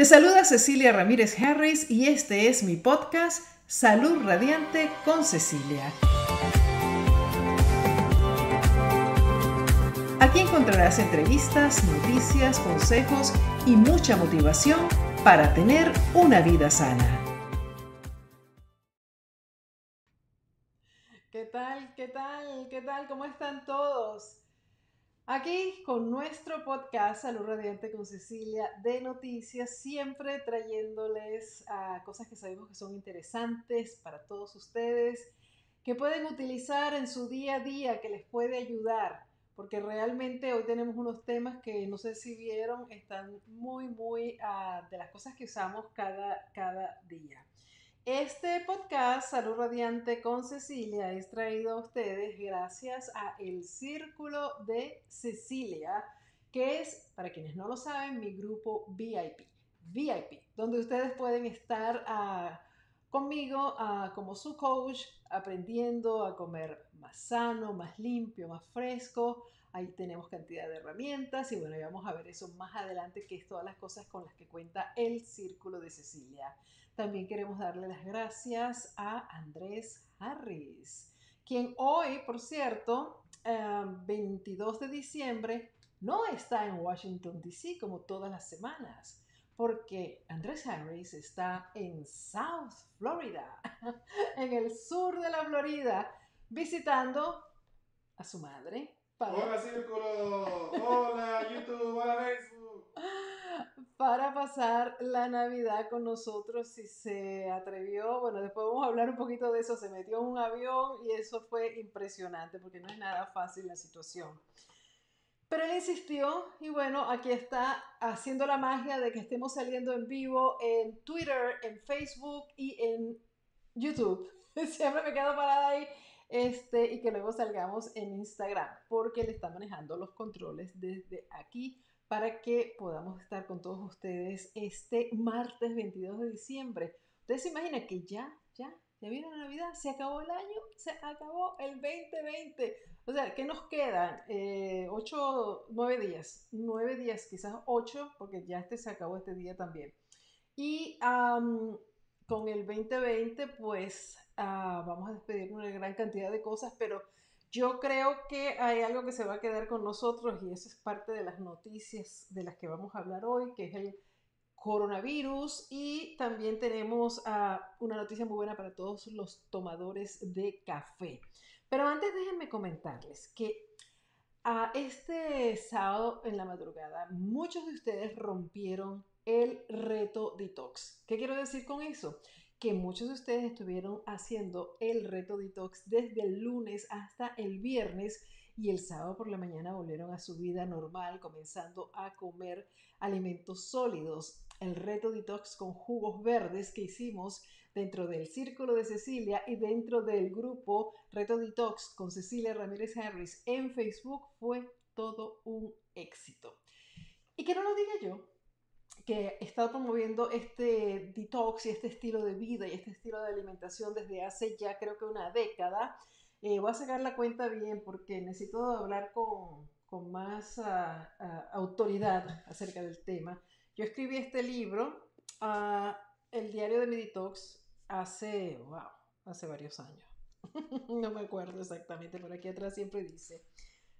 Te saluda Cecilia Ramírez Harris y este es mi podcast Salud Radiante con Cecilia. Aquí encontrarás entrevistas, noticias, consejos y mucha motivación para tener una vida sana. ¿Qué tal? ¿Qué tal? ¿Qué tal? ¿Cómo están todos? Aquí con nuestro podcast Salud Radiante con Cecilia de noticias, siempre trayéndoles a cosas que sabemos que son interesantes para todos ustedes, que pueden utilizar en su día a día, que les puede ayudar, porque realmente hoy tenemos unos temas que no sé si vieron, están muy, muy uh, de las cosas que usamos cada, cada día. Este podcast, Salud Radiante con Cecilia, es traído a ustedes gracias a El Círculo de Cecilia, que es, para quienes no lo saben, mi grupo VIP. VIP, donde ustedes pueden estar uh, conmigo uh, como su coach, aprendiendo a comer más sano, más limpio, más fresco. Ahí tenemos cantidad de herramientas y bueno, vamos a ver eso más adelante, que es todas las cosas con las que cuenta el Círculo de Cecilia. También queremos darle las gracias a Andrés Harris, quien hoy, por cierto, 22 eh, de diciembre, no está en Washington, D.C. como todas las semanas, porque Andrés Harris está en South Florida, en el sur de la Florida, visitando a su madre. Hola Círculo, hola YouTube, hola Facebook para pasar la Navidad con nosotros si se atrevió. Bueno, después vamos a hablar un poquito de eso. Se metió en un avión y eso fue impresionante porque no es nada fácil la situación. Pero él insistió y bueno, aquí está haciendo la magia de que estemos saliendo en vivo en Twitter, en Facebook y en YouTube. Siempre me quedo parada ahí este, y que luego salgamos en Instagram porque él está manejando los controles desde aquí para que podamos estar con todos ustedes este martes 22 de diciembre. Ustedes se imaginan que ya, ya, ya viene la Navidad, se acabó el año, se acabó el 2020. O sea, ¿qué nos quedan? Eh, ocho, nueve días, nueve días, quizás ocho, porque ya este se acabó este día también. Y con el 2020, pues ah, vamos a despedir una gran cantidad de cosas, pero yo creo que hay algo que se va a quedar con nosotros y eso es parte de las noticias de las que vamos a hablar hoy, que es el coronavirus y también tenemos ah, una noticia muy buena para todos los tomadores de café. Pero antes déjenme comentarles que a ah, este sábado en la madrugada muchos de ustedes rompieron el reto detox. ¿Qué quiero decir con eso? Que muchos de ustedes estuvieron haciendo el reto detox desde el lunes hasta el viernes y el sábado por la mañana volvieron a su vida normal, comenzando a comer alimentos sólidos. El reto detox con jugos verdes que hicimos dentro del Círculo de Cecilia y dentro del grupo Reto Detox con Cecilia Ramírez Harris en Facebook fue todo un éxito. Y que no lo diga yo, que estado promoviendo este detox y este estilo de vida y este estilo de alimentación desde hace ya creo que una década. Eh, voy a sacar la cuenta bien porque necesito hablar con, con más uh, uh, autoridad acerca del tema. Yo escribí este libro, uh, El diario de mi detox, hace, wow, hace varios años. no me acuerdo exactamente, pero aquí atrás siempre dice,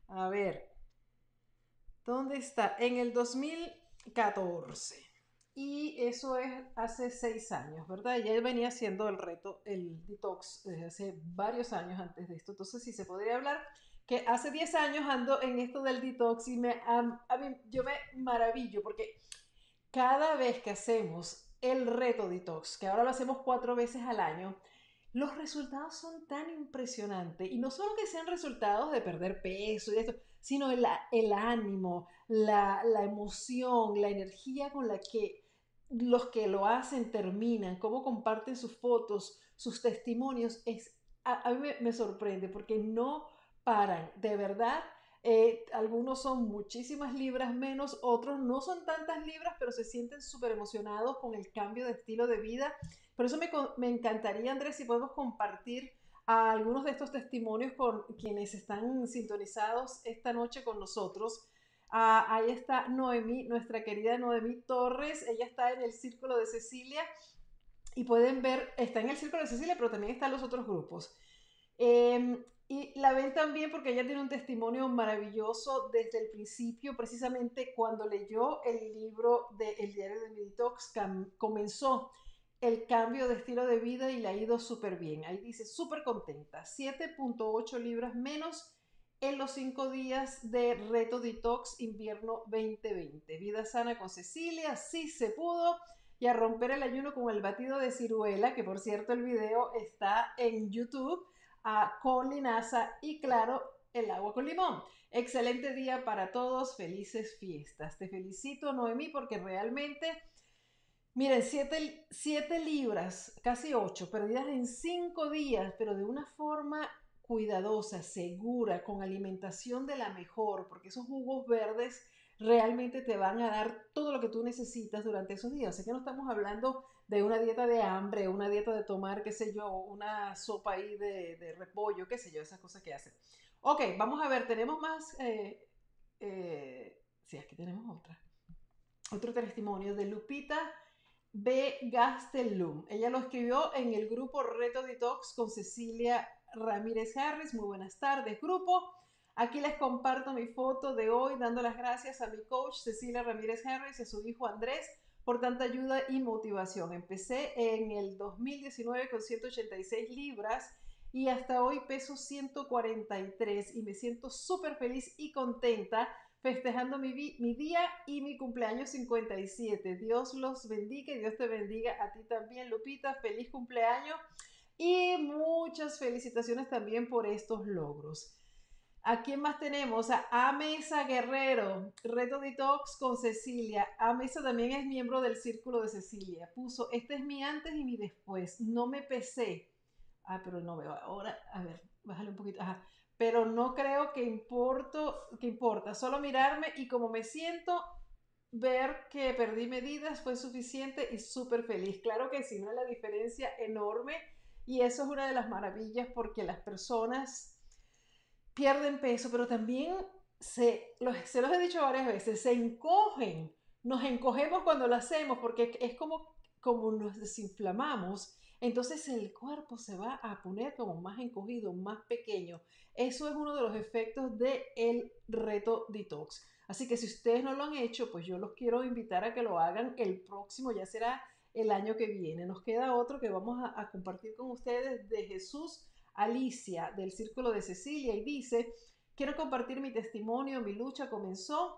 a ver, ¿dónde está? En el 2000 14. Y eso es hace seis años, ¿verdad? Ya venía haciendo el reto, el detox, desde hace varios años antes de esto. Entonces, sí se podría hablar que hace 10 años ando en esto del detox y me, a, mí, yo me maravillo porque cada vez que hacemos el reto detox, que ahora lo hacemos cuatro veces al año, los resultados son tan impresionantes. Y no solo que sean resultados de perder peso y esto, sino el, el ánimo, la, la, emoción, la energía con la que los que lo hacen terminan, cómo comparten sus fotos, sus testimonios, es, a, mí me, sorprende porque no paran, de verdad. Eh, algunos son muchísimas libras menos, otros no son tantas libras, pero se sienten súper emocionados con el cambio de estilo de vida. Por eso me, encantaría, Andrés, si podemos compartir algunos de estos testimonios con quienes están sintonizados esta noche con nosotros. Ah, ahí está Noemí, nuestra querida Noemí Torres. Ella está en el Círculo de Cecilia y pueden ver, está en el Círculo de Cecilia, pero también están los otros grupos. Em, y la ven también porque ella tiene un testimonio maravilloso desde el principio, precisamente cuando leyó el libro de El diario de Meditox, comenzó el cambio de estilo de vida y le ha ido súper bien. Ahí dice, súper contenta, 7.8 libras menos en los 5 días de reto detox invierno 2020. Vida sana con Cecilia, sí se pudo. Y a romper el ayuno con el batido de ciruela, que por cierto el video está en YouTube, a, con linaza y claro, el agua con limón. Excelente día para todos, felices fiestas. Te felicito, Noemí, porque realmente Miren, siete, libras, casi ocho, perdidas en cinco días, pero de una forma cuidadosa, segura, con alimentación de la mejor, porque esos jugos verdes realmente te van a dar todo lo que tú necesitas durante esos días. Sé que no estamos hablando de una dieta de hambre, una dieta de tomar, qué sé yo, una sopa ahí de, repollo, qué sé yo, esas cosas que hacen. Ok, vamos a ver, tenemos más... Eh, eh, sí, aquí tenemos otra. Otro testimonio de Lupita B. Gastelum. Ella lo escribió en el grupo Reto Detox con Cecilia Ramírez Harris. Muy buenas tardes, grupo. Aquí les comparto mi foto de hoy dando las gracias a mi coach Cecilia Ramírez Harris y a su hijo Andrés por tanta ayuda y motivación. Empecé en el 2019 con 186 libras y hasta hoy peso 143 y me siento súper feliz y contenta festejando mi, día y mi cumpleaños 57. Dios los bendiga y Dios te bendiga a ti también, Lupita. Feliz cumpleaños y muchas felicitaciones también por estos logros. ¿A quién más tenemos? A Amesa Guerrero, Reto Detox con Cecilia. Amesa también es miembro del Círculo de Cecilia. Puso, este es mi antes y mi después. No me pesé. Ah, pero no veo. Ahora, a ver, bájale un poquito. Ajá pero no creo que, importo, que importa. Solo mirarme y como me siento, ver que perdí medidas fue suficiente y súper feliz. Claro que sí, es la diferencia enorme y eso es una de las maravillas porque las personas pierden peso, pero también se los, se los he dicho varias veces, se encogen. Nos encogemos cuando lo hacemos porque es como, como nos desinflamamos entonces el cuerpo se va a poner como más encogido, más pequeño. Eso es uno de los efectos del el reto detox. Así que si ustedes no lo han hecho, pues yo los quiero invitar a que lo hagan el próximo, ya será el año que viene. Nos queda otro que vamos a, a compartir con ustedes de Jesús Alicia del Círculo de Cecilia y dice, quiero compartir mi testimonio, mi lucha comenzó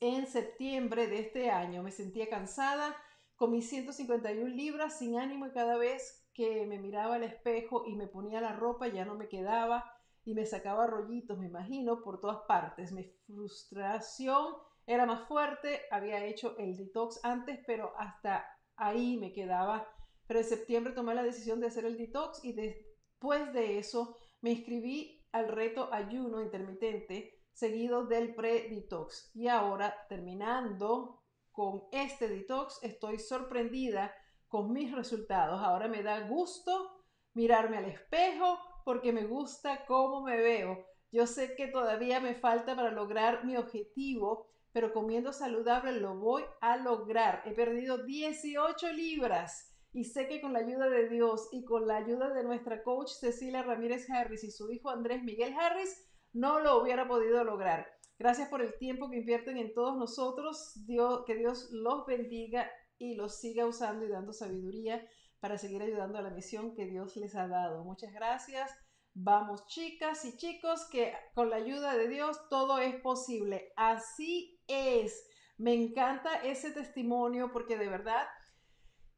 en septiembre de este año. Me sentía cansada, Comí 151 libras sin ánimo y cada vez que me miraba al espejo y me ponía la ropa ya no me quedaba y me sacaba rollitos, me imagino, por todas partes. Mi frustración era más fuerte, había hecho el detox antes, pero hasta ahí me quedaba. Pero en septiembre tomé la decisión de hacer el detox y después de eso me inscribí al reto ayuno intermitente seguido del pre-detox. Y ahora, terminando con este detox estoy sorprendida con mis resultados. Ahora me da gusto mirarme al espejo porque me gusta cómo me veo. Yo sé que todavía me falta para lograr mi objetivo, pero comiendo saludable lo voy a lograr. He perdido 18 libras y sé que con la ayuda de Dios y con la ayuda de nuestra coach Cecilia Ramírez Harris y su hijo Andrés Miguel Harris, no lo hubiera podido lograr. Gracias por el tiempo que invierten en todos nosotros. Dios, que Dios los bendiga y los siga usando y dando sabiduría para seguir ayudando a la misión que Dios les ha dado. Muchas gracias. Vamos, chicas y chicos, que con la ayuda de Dios todo es posible. Así es. Me encanta ese testimonio porque de verdad,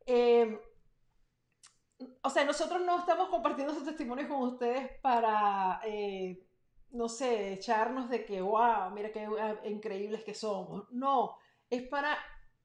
em, o sea, nosotros no estamos compartiendo esos testimonios con ustedes para... Eh, no sé, echarnos de que, wow, mira qué ah, increíbles que somos. No, es para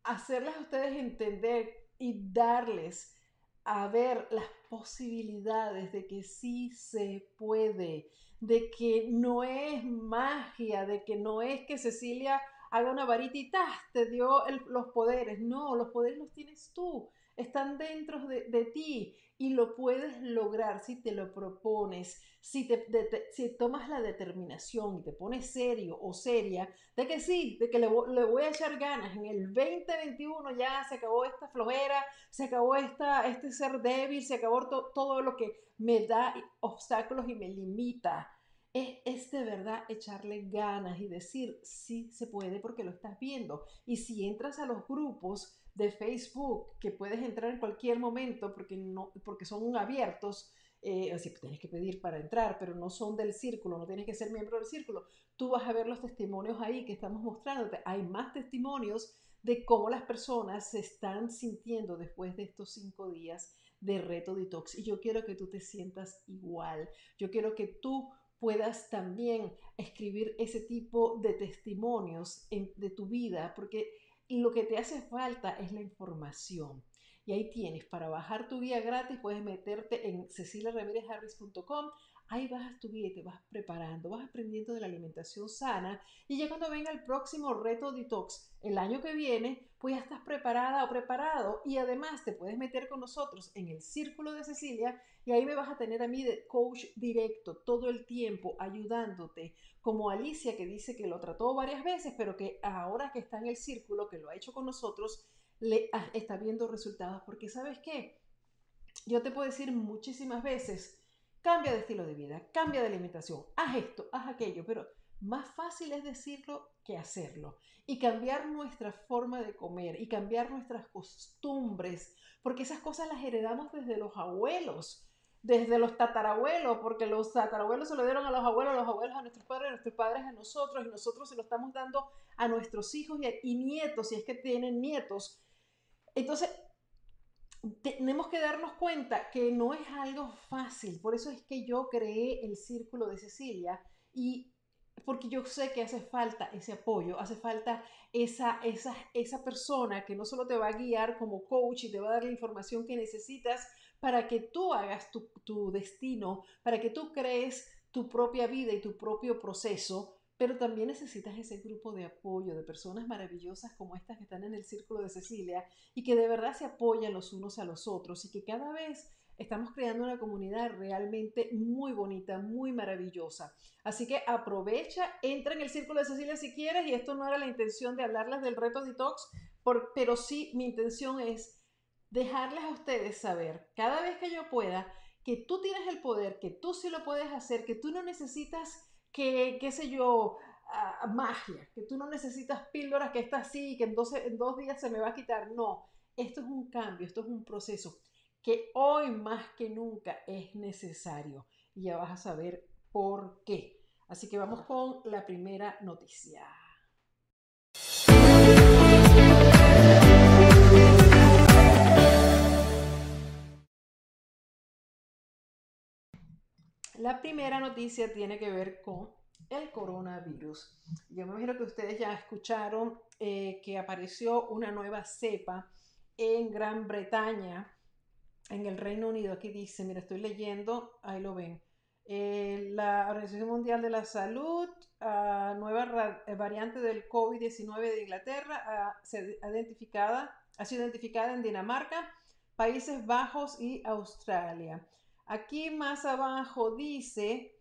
hacerles a ustedes entender y darles a ver las posibilidades de que sí se puede, de que no es magia, de que no es que Cecilia haga una varita y te dio los poderes. No, los poderes los tienes tú, están dentro de, de ti y lo puedes lograr si te lo propones, si, te, si tomas la determinación y te pones serio o seria de que sí, de que le, voy a echar ganas. En el 2021 ya se acabó esta flojera, se acabó esta, este ser débil, se acabó todo lo que me da obstáculos y me limita. Es, es, de verdad echarle ganas y decir sí se puede porque lo estás viendo. Y si entras a los grupos de Facebook que puedes entrar en cualquier momento porque, no, porque son abiertos, eh, así tienes que pedir para entrar, pero no son del círculo, no tienes que ser miembro del círculo. Tú vas a ver los testimonios ahí que estamos mostrándote. Hay más testimonios de cómo las personas se están sintiendo después de estos cinco días de reto detox. Y yo quiero que tú te sientas igual. Yo quiero que tú puedas también escribir ese tipo de testimonios de tu vida, porque lo que te hace falta es la información. Y ahí tienes, para bajar tu guía gratis, puedes meterte en ceciliaramirezharris.com. Ahí bajas tu guía y te vas preparando, vas aprendiendo de la alimentación sana. Y ya cuando venga el próximo reto detox el año que viene, pues ya estás preparada o preparado. Y además te puedes meter con nosotros en el Círculo de Cecilia y ahí me vas a tener a mí de coach directo todo el tiempo ayudándote. Como Alicia que dice que lo trató varias veces, pero que ahora que está en el círculo, que lo ha hecho con nosotros, le está viendo resultados. Porque sabes qué? Yo te puedo decir muchísimas veces, cambia de estilo de vida, cambia de alimentación, haz esto, haz aquello, pero más fácil es decirlo que hacerlo. Y cambiar nuestra forma de comer y cambiar nuestras costumbres, porque esas cosas las heredamos desde los abuelos, desde los tatarabuelos, porque los tatarabuelos se lo dieron a los abuelos, los abuelos a nuestros padres, nuestros padres a nosotros, y nosotros se lo estamos dando a nuestros hijos y, nietos, si es que tienen nietos. Entonces, tenemos que darnos cuenta que no es algo fácil. Por eso es que yo creé el Círculo de Cecilia y porque yo sé que hace falta ese apoyo, hace falta esa, esa, esa persona que no solo te va a guiar como coach y te va a dar la información que necesitas para que tú hagas tu, tu destino, para que tú crees tu propia vida y tu propio proceso, pero también necesitas ese grupo de apoyo de personas maravillosas como estas que están en el Círculo de Cecilia y que de verdad se apoyan los unos a los otros y que cada vez estamos creando una comunidad realmente muy bonita, muy maravillosa. Así que aprovecha, entra en el Círculo de Cecilia si quieres y esto no era la intención de hablarles del reto detox, pero sí mi intención es dejarles a ustedes saber cada vez que yo pueda que tú tienes el poder, que tú sí lo puedes hacer, que tú no necesitas que, qué sé yo, magia, que tú no necesitas píldoras que está así y que en, en dos días se me va a quitar. No, esto es un cambio, esto es un proceso que hoy más que nunca es necesario. Y ya vas a saber por qué. Así que vamos con la primera noticia. La primera noticia tiene que ver con el coronavirus. Yo me imagino que ustedes ya escucharon eh, que apareció una nueva cepa en Gran Bretaña, en el Reino Unido. Aquí dice, mira, estoy leyendo, ahí lo ven. Eh, la Organización Mundial de la Salud, uh, nueva variante del COVID-19 de Inglaterra, uh, identificada, ha sido identificada en Dinamarca, Países Bajos y Australia. Aquí más abajo dice,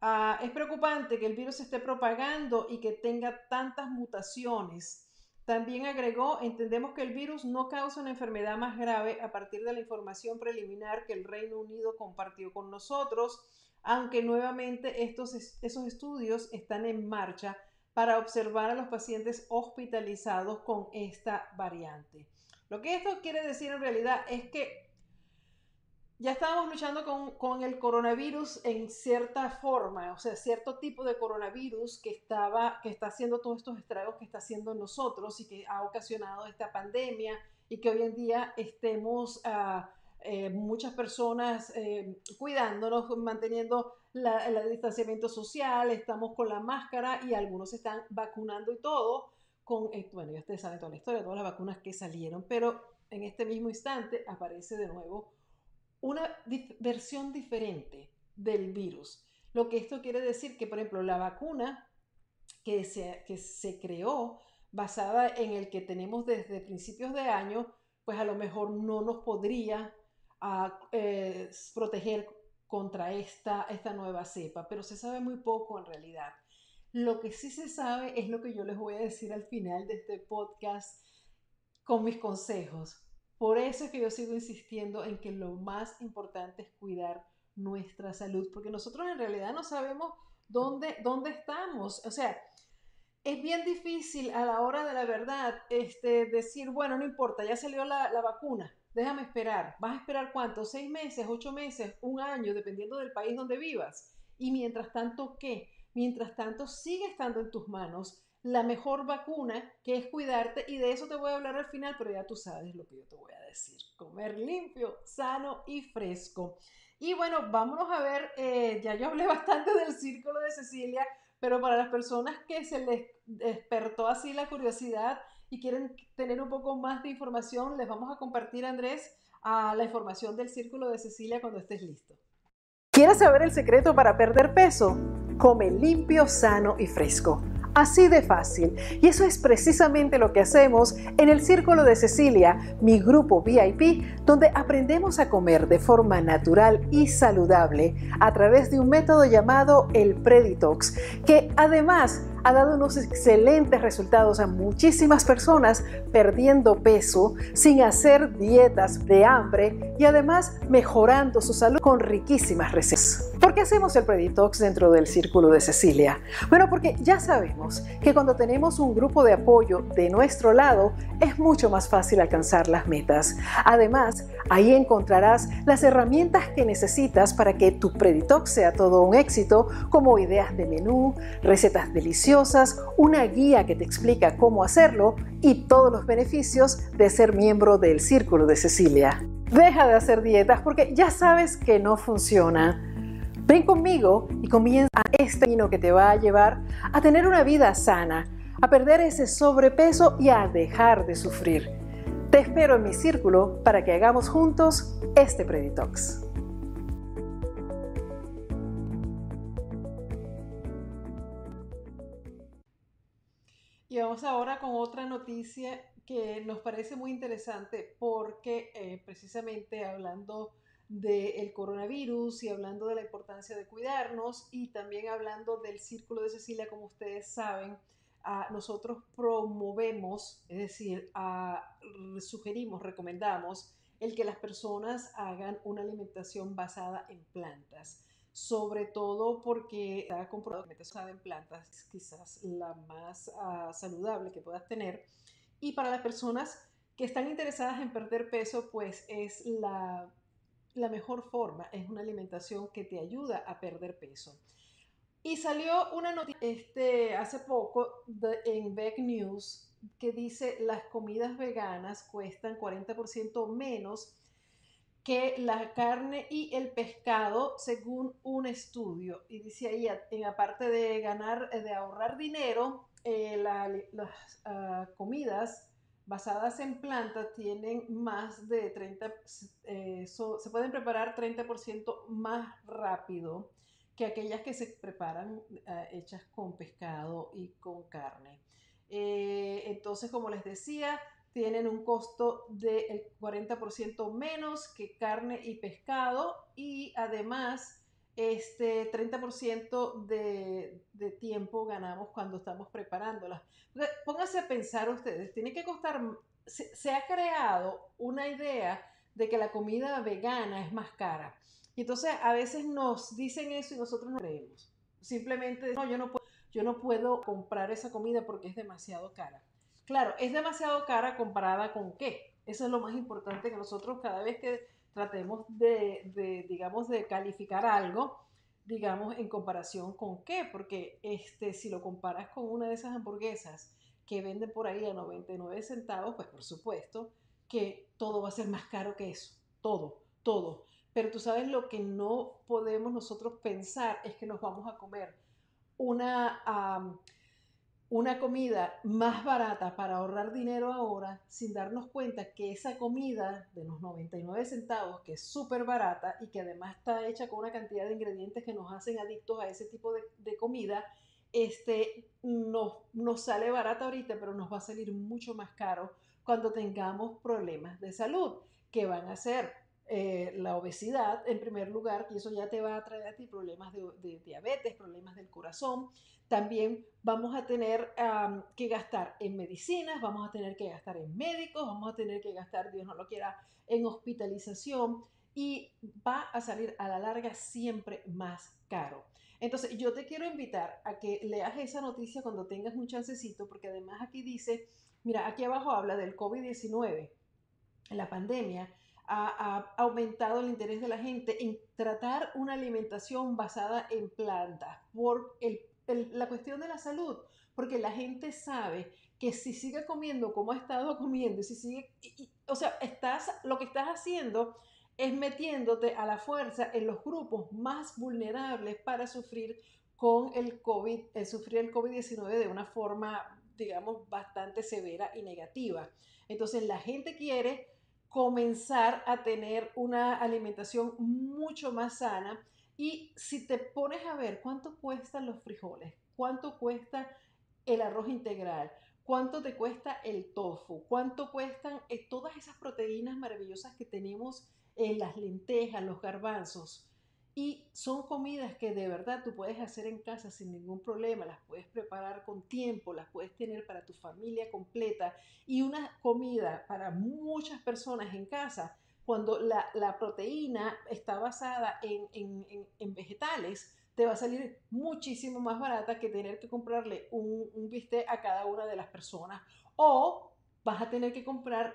ah, es preocupante que el virus esté propagando y que tenga tantas mutaciones. También agregó, entendemos que el virus no causa una enfermedad más grave a partir de la información preliminar que el Reino Unido compartió con nosotros, aunque nuevamente estos, esos estudios están en marcha para observar a los pacientes hospitalizados con esta variante. Lo que esto quiere decir en realidad es que ya estábamos luchando con, el coronavirus en cierta forma, o sea, cierto tipo de coronavirus que, estaba, que está haciendo todos estos estragos que está haciendo nosotros y que ha ocasionado esta pandemia y que hoy en día estemos uh, eh, muchas personas eh, cuidándonos, manteniendo el distanciamiento social, estamos con la máscara y algunos se están vacunando y todo con, bueno, ya ustedes saben toda la historia, todas las vacunas que salieron, pero en este mismo instante aparece de nuevo una versión diferente del virus. Lo que esto quiere decir que, por ejemplo, la vacuna que se, que se creó basada en el que tenemos desde principios de año, pues a lo mejor no nos podría ah, eh, proteger contra esta, esta nueva cepa, pero se sabe muy poco en realidad. Lo que sí se sabe es lo que yo les voy a decir al final de este podcast con mis consejos. Por eso es que yo sigo insistiendo en que lo más importante es cuidar nuestra salud, porque nosotros en realidad no sabemos dónde, dónde estamos. O sea, es bien difícil a la hora de la verdad este, decir, bueno, no importa, ya salió la, la vacuna, déjame esperar. ¿Vas a esperar cuánto? ¿Seis meses, ocho meses, un año, dependiendo del país donde vivas? Y mientras tanto, ¿qué? Mientras tanto, sigue estando en tus manos la mejor vacuna, que es cuidarte, y de eso te voy a hablar al final, pero ya tú sabes lo que yo te voy a decir. Comer limpio, sano y fresco. Y bueno, vámonos a ver, eh, ya yo hablé bastante del círculo de Cecilia, pero para las personas que se les despertó así la curiosidad y quieren tener un poco más de información, les vamos a compartir, Andrés, a la información del círculo de Cecilia cuando estés listo. ¿Quieres saber el secreto para perder peso? Come limpio, sano y fresco. Así de fácil. Y eso es precisamente lo que hacemos en el Círculo de Cecilia, mi grupo VIP, donde aprendemos a comer de forma natural y saludable a través de un método llamado el Preditox, que además ha dado unos excelentes resultados a muchísimas personas perdiendo peso sin hacer dietas de hambre y además mejorando su salud con riquísimas recetas. ¿Por qué hacemos el Preditox dentro del círculo de Cecilia? Bueno, porque ya sabemos que cuando tenemos un grupo de apoyo de nuestro lado es mucho más fácil alcanzar las metas. Además, ahí encontrarás las herramientas que necesitas para que tu Preditox sea todo un éxito, como ideas de menú, recetas deliciosas, una guía que te explica cómo hacerlo y todos los beneficios de ser miembro del Círculo de Cecilia. Deja de hacer dietas porque ya sabes que no funciona. Ven conmigo y comienza este camino que te va a llevar a tener una vida sana, a perder ese sobrepeso y a dejar de sufrir. Te espero en mi círculo para que hagamos juntos este Preditox. Y vamos ahora con otra noticia que nos parece muy interesante porque eh, precisamente hablando del coronavirus y hablando de la importancia de cuidarnos y también hablando del Círculo de Cecilia, como ustedes saben, nosotros promovemos, es decir, sugerimos, recomendamos el que las personas hagan una alimentación basada en plantas sobre todo porque está comprobado que en plantas es quizás la más ah, saludable que puedas tener. Y para las personas que están interesadas en perder peso, pues es la, la mejor forma, es una alimentación que te ayuda a perder peso. Y salió una noticia este, hace poco en Beck News que dice las comidas veganas cuestan 40% menos que la carne y el pescado según un estudio. Y dice ahí, en aparte de ganar, eh, de ahorrar dinero, eh, las ah, comidas basadas en plantas tienen más de 30, eh, se pueden preparar 30% más rápido que aquellas que se preparan ah, hechas con pescado y con carne. entonces, como les decía, tienen un costo del 40% menos que carne y pescado y además este 30% de, de, tiempo ganamos cuando estamos preparándolas. Pónganse a pensar ustedes, tiene que costar, se, se, ha creado una idea de que la comida vegana es más cara. Y entonces a veces nos dicen eso y nosotros no creemos. Simplemente, no, yo no puedo, yo no puedo comprar esa comida porque es demasiado cara. Claro, es demasiado cara comparada con qué. Eso es lo más importante que nosotros cada vez que tratemos de, digamos, de calificar algo, digamos, en comparación con qué, porque este, si lo comparas con una de esas hamburguesas que venden por ahí a 99 centavos, pues por supuesto que todo va a ser más caro que eso, todo, todo. Pero tú sabes lo que no podemos nosotros pensar es que nos vamos a comer una, una comida más barata para ahorrar dinero ahora sin darnos cuenta que esa comida de los 99 centavos, que es súper barata y que además está hecha con una cantidad de ingredientes que nos hacen adictos a ese tipo de, comida, este, nos, nos sale barata ahorita, pero nos va a salir mucho más caro cuando tengamos problemas de salud, que van a ser eh, la obesidad en primer lugar, y eso ya te va a traer a ti problemas de, diabetes, problemas del corazón. También vamos a tener que gastar en medicinas, vamos a tener que gastar en médicos, vamos a tener que gastar, Dios no lo quiera, en hospitalización y va a salir a la larga siempre más caro. Entonces, yo te quiero invitar a que leas esa noticia cuando tengas un chancecito, porque además aquí dice, mira, aquí abajo habla del COVID-19, la pandemia, ha, aumentado el interés de la gente en tratar una alimentación basada en plantas por la cuestión de la salud, porque la gente sabe que si sigue comiendo como ha estado comiendo, si sigue, o sea, estás, lo que estás haciendo es metiéndote a la fuerza en los grupos más vulnerables para sufrir con el COVID, el sufrir el COVID-19 de una forma, digamos, bastante severa y negativa. Entonces, la gente quiere comenzar a tener una alimentación mucho más sana y si te pones a ver cuánto cuestan los frijoles, cuánto cuesta el arroz integral, cuánto te cuesta el tofu, cuánto cuestan eh, todas esas proteínas maravillosas que tenemos en las lentejas, los garbanzos. Y son comidas que de verdad tú puedes hacer en casa sin ningún problema, las puedes preparar con tiempo, las puedes tener para tu familia completa y una comida para muchas personas en casa, cuando la, proteína está basada en, vegetales, te va a salir muchísimo más barata que tener que comprarle un, un bistec a cada una de las personas o vas a tener que comprar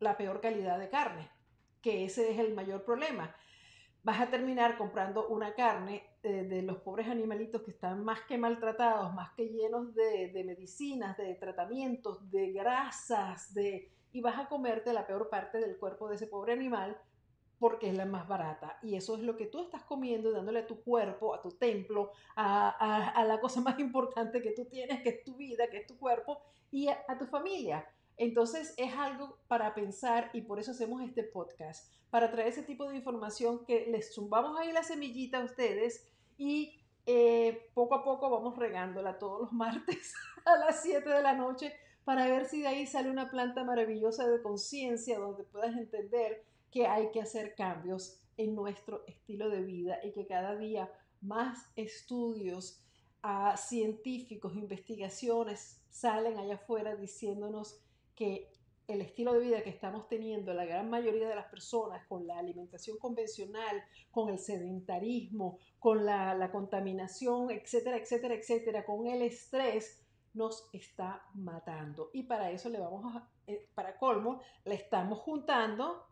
la peor calidad de carne que ese es el mayor problema. Vas a terminar comprando una carne eh, de los pobres animalitos que están más que maltratados, más que llenos de, medicinas, de tratamientos, de grasas, de, y vas a comerte la peor parte del cuerpo de ese pobre animal porque es la más barata. Y eso es lo que tú estás comiendo, dándole a tu cuerpo, a tu templo, a, la cosa más importante que tú tienes, que es tu vida, que es tu cuerpo, y a tu familia. Entonces es algo para pensar y por eso hacemos este podcast, para traer ese tipo de información que les zumbamos ahí la semillita a ustedes y eh, poco a poco vamos regándola todos los martes a las 7 de la noche para ver si de ahí sale una planta maravillosa de conciencia donde puedas entender que hay que hacer cambios en nuestro estilo de vida y que cada día más estudios a científicos, investigaciones salen allá afuera diciéndonos que el estilo de vida que estamos teniendo la gran mayoría de las personas con la alimentación convencional, con el sedentarismo, con la, contaminación, etcétera, etcétera, etcétera, con el estrés, nos está matando. Y para eso le vamos a, eh, para colmo, le estamos juntando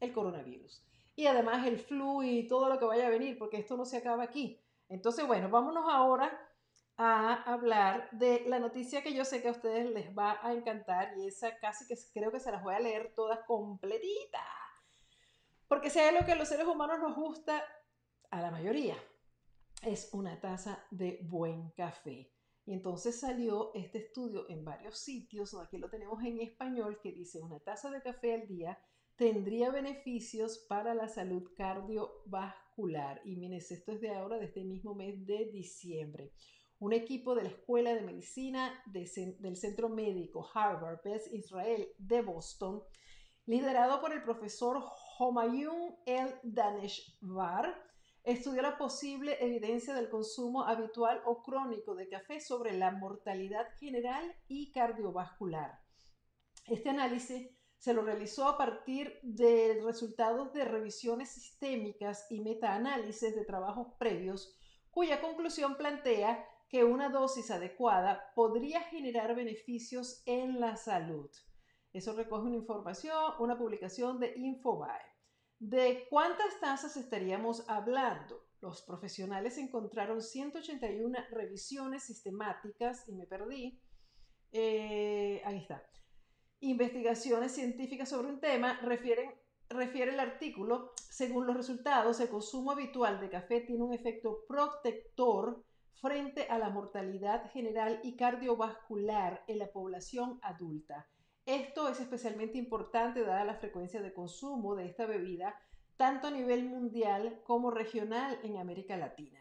el coronavirus. Y además el flu y todo lo que vaya a venir, porque esto no se acaba aquí. Entonces, bueno, vámonos ahora a hablar de la noticia que yo sé que a ustedes les va a encantar y esa casi que creo que se las voy a leer todas completitas. Porque hay lo que a los seres humanos nos gusta, a la mayoría, es una taza de buen café. Y entonces salió este estudio en varios sitios, aquí lo tenemos en español, que dice una taza de café al día tendría beneficios para la salud cardiovascular. Y miren, esto es de ahora, de este mismo mes de diciembre un equipo de la Escuela de Medicina del Centro Médico Harvard Beth Israel de Boston, liderado por el profesor Homayun El Daneshvar, estudió la posible evidencia del consumo habitual o crónico de café sobre la mortalidad general y cardiovascular. Este análisis se lo realizó a partir de resultados de revisiones sistémicas y metaanálisis de trabajos previos, cuya conclusión plantea que una dosis adecuada podría generar beneficios en la salud. Eso recoge una información, una publicación de Infobae. ¿De cuántas tazas estaríamos hablando? Los profesionales encontraron 181 revisiones sistemáticas, y me perdí, eh, ahí está, investigaciones científicas sobre un tema, refieren, refiere el artículo, según los resultados, el consumo habitual de café tiene un efecto protector frente a la mortalidad general y cardiovascular en la población adulta. Esto es especialmente importante dada la frecuencia de consumo de esta bebida tanto a nivel mundial como regional en América Latina.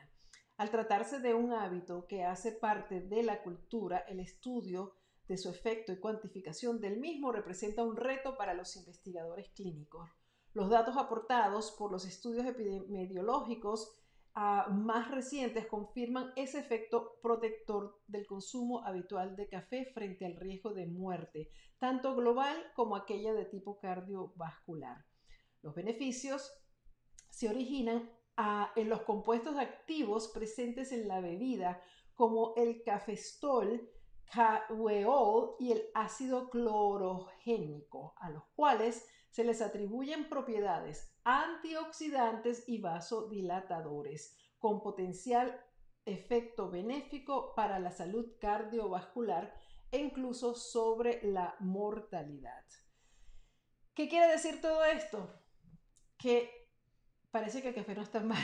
Al tratarse de un hábito que hace parte de la cultura, el estudio de su efecto y cuantificación del mismo representa un reto para los investigadores clínicos. Los datos aportados por los estudios epidemiológicos ah, más recientes confirman ese efecto protector del consumo habitual de café frente al riesgo de muerte, tanto global como aquella de tipo cardiovascular. Los beneficios se originan ah, en los compuestos activos presentes en la bebida, como el cafestol, caweol y el ácido clorogénico, a los cuales se les atribuyen propiedades antioxidantes y vasodilatadores, con potencial efecto benéfico para la salud cardiovascular e incluso sobre la mortalidad. ¿Qué quiere decir todo esto? Que parece que el café no está mal,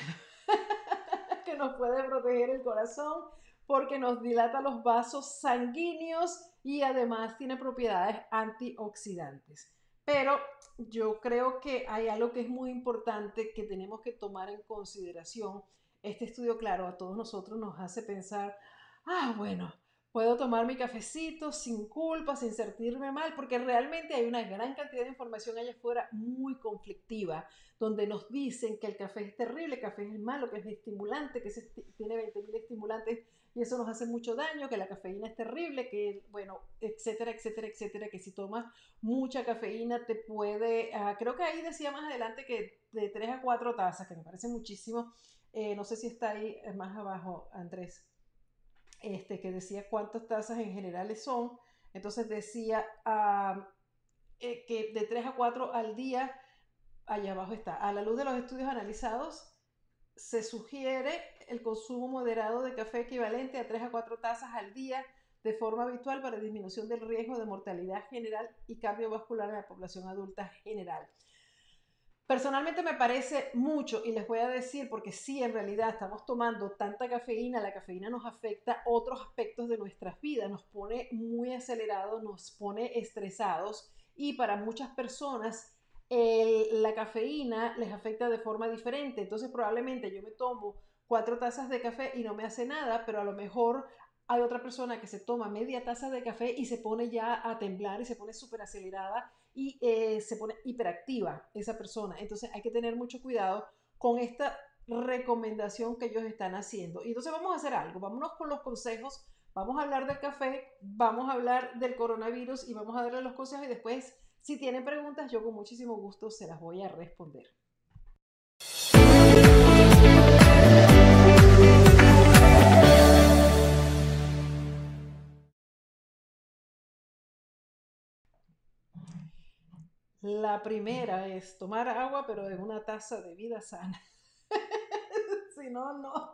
que nos puede proteger el corazón porque nos dilata los vasos sanguíneos y además tiene propiedades antioxidantes. Pero yo creo que hay algo que es muy importante que tenemos que tomar en consideración. Este estudio, claro, a todos nosotros nos hace pensar, ah, bueno, puedo tomar mi cafecito sin culpa, sin sentirme mal, porque realmente hay una gran cantidad de información allá afuera muy conflictiva, donde nos dicen que el café es terrible, el café es malo, que es estimulante, que tiene 20.000 estimulantes y eso nos hace mucho daño, que la cafeína es terrible, que, bueno, etcétera, etcétera, etcétera, que si tomas mucha cafeína te puede, ah, creo que ahí decía más adelante que de 3 a 4 tazas, que me parece muchísimo, eh, no sé si está ahí eh, más abajo, Andrés, este, que decía cuántas tazas en general son, entonces decía ah, eh, que de 3 a 4 al día, allá abajo está, a la luz de los estudios analizados, se sugiere el consumo moderado de café equivalente a 3 a 4 tazas al día de forma habitual para disminución del riesgo de mortalidad general y cardiovascular en la población adulta general. Personalmente me parece mucho y les voy a decir porque sí, en realidad estamos tomando tanta cafeína, la cafeína nos afecta otros aspectos de nuestras vidas, nos pone muy acelerados, nos pone estresados y para muchas personas la cafeína les afecta de forma diferente. Entonces probablemente yo me tomo cuatro tazas de café y no me hace nada, pero a lo mejor hay otra persona que se toma media taza de café y se pone ya a temblar y se pone súper acelerada y eh, se pone hiperactiva esa persona. Entonces hay que tener mucho cuidado con esta recomendación que ellos están haciendo. Y entonces vamos a hacer algo, vámonos con los consejos, vamos a hablar del café, vamos a hablar del coronavirus y vamos a darle los consejos y después si tienen preguntas, yo con muchísimo gusto se las voy a responder. La primera es tomar agua, pero en una taza de vida sana. si no, no.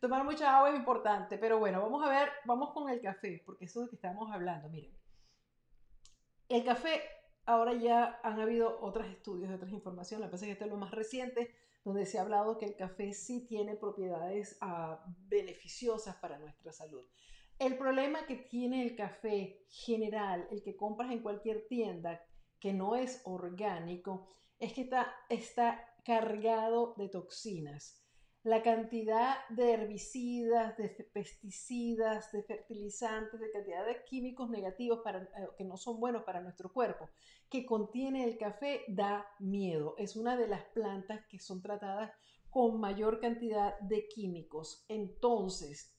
Tomar mucha agua es importante, pero bueno, vamos a ver, vamos con el café, porque eso es de que estamos hablando. Miren, el café, ahora ya han habido otros estudios, otras informaciones, la que que este es lo más reciente, donde se ha hablado que el café sí tiene propiedades ah, beneficiosas para nuestra salud. El problema que tiene el café general, el que compras en cualquier tienda, que no es orgánico, es que está, está cargado de toxinas la cantidad de herbicidas, de pesticidas, de fertilizantes, de cantidad de químicos negativos para, eh, que no son buenos para nuestro cuerpo, que contiene el café, da miedo. Es una de las plantas que son tratadas con mayor cantidad de químicos. Entonces,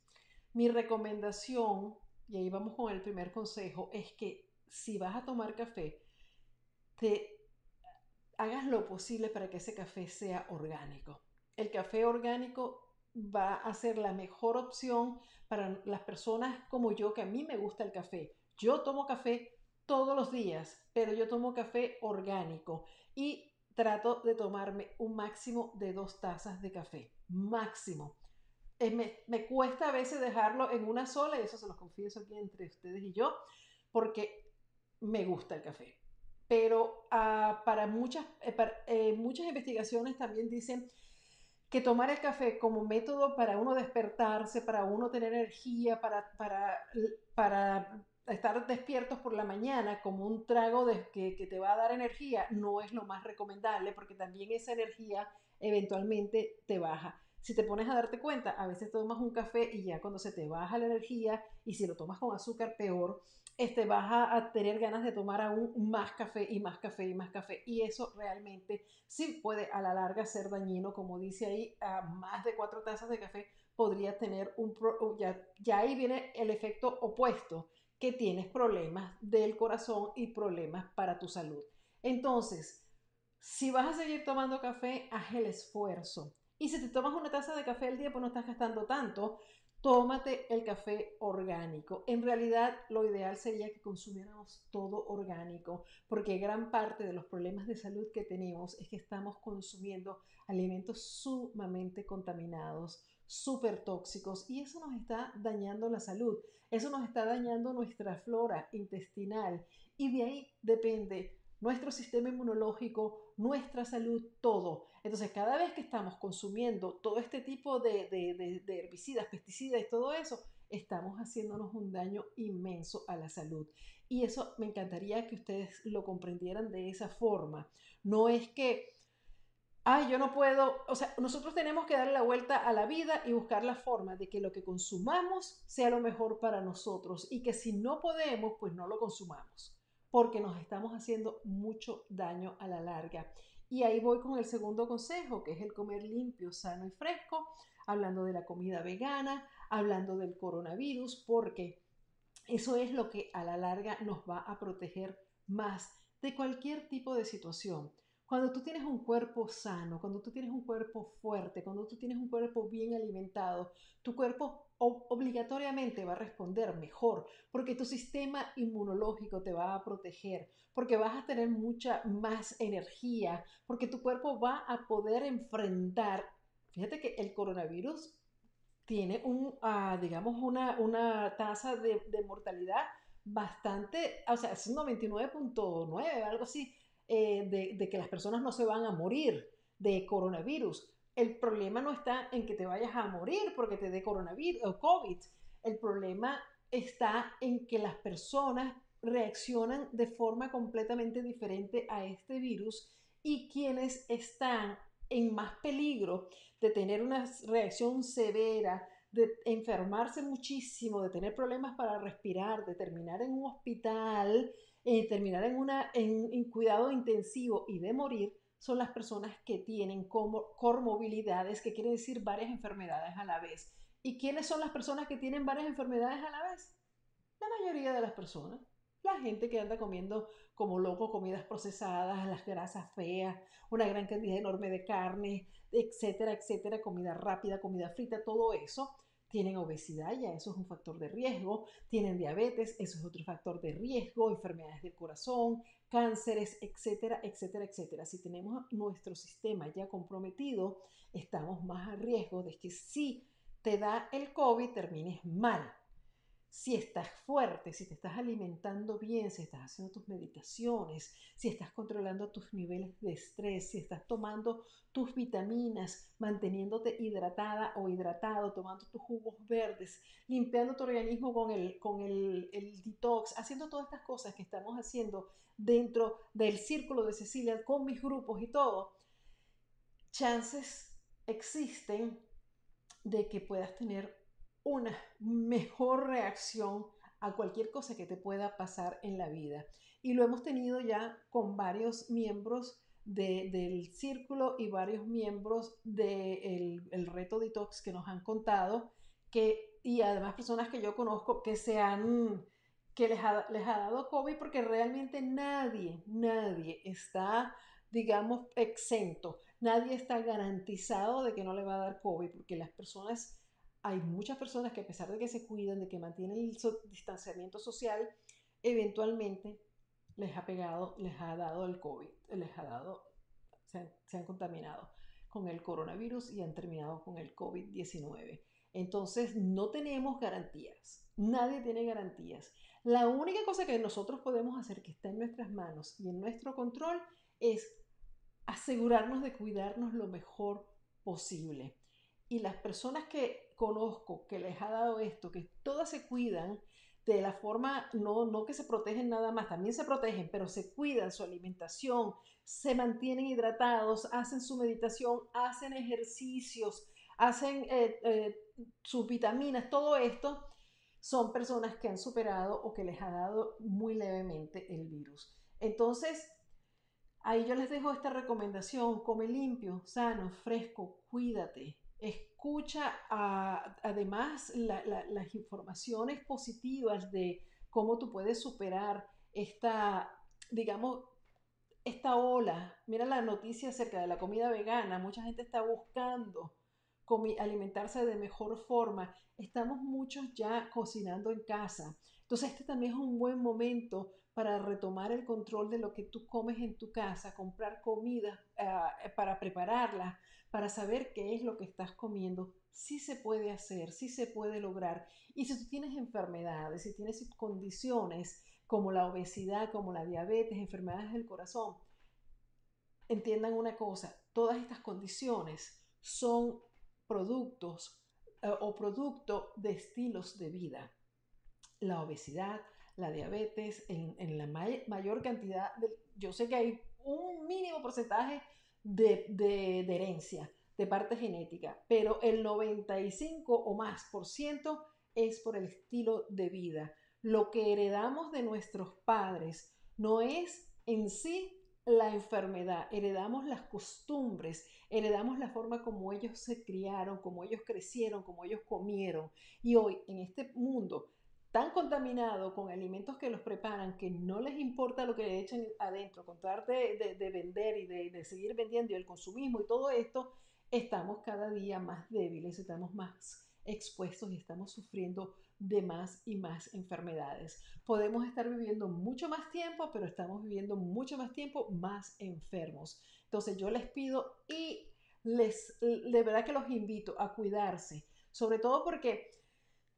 mi recomendación, y ahí vamos con el primer consejo, es que si vas a tomar café, te hagas lo posible para que ese café sea orgánico el café orgánico va a ser la mejor opción para las personas como yo, que a mí me gusta el café. Yo tomo café todos los días, pero yo tomo café orgánico y trato de tomarme un máximo de dos tazas de café, máximo. Eh, me, cuesta a veces dejarlo en una sola, y eso se los confieso aquí entre ustedes y yo, porque me gusta el café. Pero ah, para, muchas, eh, eh, muchas investigaciones también dicen que tomar el café como método para uno despertarse, para uno tener energía, para, para, para estar despiertos por la mañana como un trago de, que, que, te va a dar energía, no es lo más recomendable porque también esa energía eventualmente te baja. si te pones a darte cuenta, a veces tomas un café y ya cuando se te baja la energía y si lo tomas con azúcar peor, este, vas a, tener ganas de tomar aún más café y más café y más café. Y eso realmente sí puede a la larga ser dañino, como dice ahí, a más de cuatro tazas de café podría tener un... ya, ya ahí viene el efecto opuesto, que tienes problemas del corazón y problemas para tu salud. Entonces, si vas a seguir tomando café, haz el esfuerzo. Y si te tomas una taza de café al día, pues no estás gastando tanto. Tómate el café orgánico. En realidad, lo ideal sería que consumiéramos todo orgánico, porque gran parte de los problemas de salud que tenemos es que estamos consumiendo alimentos sumamente contaminados, súper tóxicos, y eso nos está dañando la salud. Eso nos está dañando nuestra flora intestinal, y de ahí depende nuestro sistema inmunológico, nuestra salud, todo. Entonces, cada vez que estamos consumiendo todo este tipo de, herbicidas, pesticidas y todo eso, estamos haciéndonos un daño inmenso a la salud. Y eso me encantaría que ustedes lo comprendieran de esa forma. No es que, ay, yo no puedo, o sea, nosotros tenemos que darle la vuelta a la vida y buscar la forma de que lo que consumamos sea lo mejor para nosotros y que si no podemos, pues no lo consumamos porque nos estamos haciendo mucho daño a la larga. Y ahí voy con el segundo consejo, que es el comer limpio, sano y fresco, hablando de la comida vegana, hablando del coronavirus, porque eso es lo que a la larga nos va a proteger más de cualquier tipo de situación. Cuando tú tienes un cuerpo sano, cuando tú tienes un cuerpo fuerte, cuando tú tienes un cuerpo bien alimentado, tu cuerpo obligatoriamente va a responder mejor, porque tu sistema inmunológico te va a proteger, porque vas a tener mucha más energía, porque tu cuerpo va a poder enfrentar. Fíjate que el coronavirus tiene un, ah, digamos, una, una tasa de, de, mortalidad bastante, o sea, es un 99.9, algo así, eh, de, de que las personas no se van a morir de coronavirus el problema no está en que te vayas a morir porque te dé coronavirus o COVID. El problema está en que las personas reaccionan de forma completamente diferente a este virus y quienes están en más peligro de tener una reacción severa, de enfermarse muchísimo, de tener problemas para respirar, de terminar en un hospital, terminar en, una, en cuidado intensivo y de morir, son las personas que tienen como comorbilidades, que quiere decir varias enfermedades a la vez. ¿Y quiénes son las personas que tienen varias enfermedades a la vez? La mayoría de las personas. La gente que anda comiendo como loco comidas procesadas, las grasas feas, una gran cantidad enorme de carne, etcétera, etcétera, comida rápida, comida frita, todo eso tienen obesidad, ya eso es un factor de riesgo, tienen diabetes, eso es otro factor de riesgo, enfermedades del corazón, cánceres, etcétera, etcétera, etcétera. Si tenemos nuestro sistema ya comprometido, estamos más a riesgo de que si te da el COVID termines mal si estás fuerte, si te estás alimentando bien, si estás haciendo tus meditaciones, si estás controlando tus niveles de estrés, si estás tomando tus vitaminas, manteniéndote hidratada o hidratado, tomando tus jugos verdes, limpiando tu organismo con el, con el, el detox, haciendo todas estas cosas que estamos haciendo dentro del círculo de Cecilia con mis grupos y todo, chances existen de que puedas tener una mejor reacción a cualquier cosa que te pueda pasar en la vida. Y lo hemos tenido ya con varios miembros del círculo y varios miembros del el reto detox que nos han contado que, y además personas que yo conozco que se han que les ha, les ha dado COVID porque realmente nadie, nadie está, digamos, exento. Nadie está garantizado de que no le va a dar COVID porque las personas hay muchas personas que a pesar de que se cuidan, de que mantienen el distanciamiento social, eventualmente les ha pegado, les ha dado el COVID, les ha dado, se han, contaminado con el coronavirus y han terminado con el COVID-19. Entonces no tenemos garantías, nadie tiene garantías. La única cosa que nosotros podemos hacer que está en nuestras manos y en nuestro control es asegurarnos de cuidarnos lo mejor posible. Y las personas que conozco que les ha dado esto, que todas se cuidan de la forma, no, no que se protegen nada más, también se protegen, pero se cuidan su alimentación, se mantienen hidratados, hacen su meditación, hacen ejercicios, hacen eh, eh, sus vitaminas, todo esto, son personas que han superado o que les ha dado muy levemente el virus. Entonces, ahí yo les dejo esta recomendación, come limpio, sano, fresco, cuídate, escucha además las informaciones positivas de cómo tú puedes superar esta, digamos, esta ola. Mira la noticia acerca de la comida vegana. Mucha gente está buscando alimentarse de mejor forma. Estamos muchos ya cocinando en casa. Entonces este también es un buen momento para retomar el control de lo que tú comes en tu casa, comprar comida ah, para prepararla, para saber qué es lo que estás comiendo, sí se puede hacer, sí se puede lograr. Y si tú tienes enfermedades, si tienes condiciones como la obesidad, como la diabetes, enfermedades del corazón, entiendan una cosa, todas estas condiciones son productos eh, o producto de estilos de vida. La obesidad, la diabetes, en, la mayor cantidad, yo sé que hay un mínimo porcentaje de, herencia, de parte genética, pero el 95 o más por ciento es por el estilo de vida. Lo que heredamos de nuestros padres no es en sí la enfermedad, heredamos las costumbres, heredamos la forma como ellos se criaron, como ellos crecieron, como ellos comieron. Y hoy en este mundo tan contaminado con alimentos que los preparan, que no les importa lo que le echen adentro, con tratar de, vender y de, seguir vendiendo y el consumismo y todo esto, estamos cada día más débiles, estamos más expuestos y estamos sufriendo de más y más enfermedades. Podemos estar viviendo mucho más tiempo, pero estamos viviendo mucho más tiempo más enfermos. Entonces yo les pido y les de verdad que los invito a cuidarse, sobre todo porque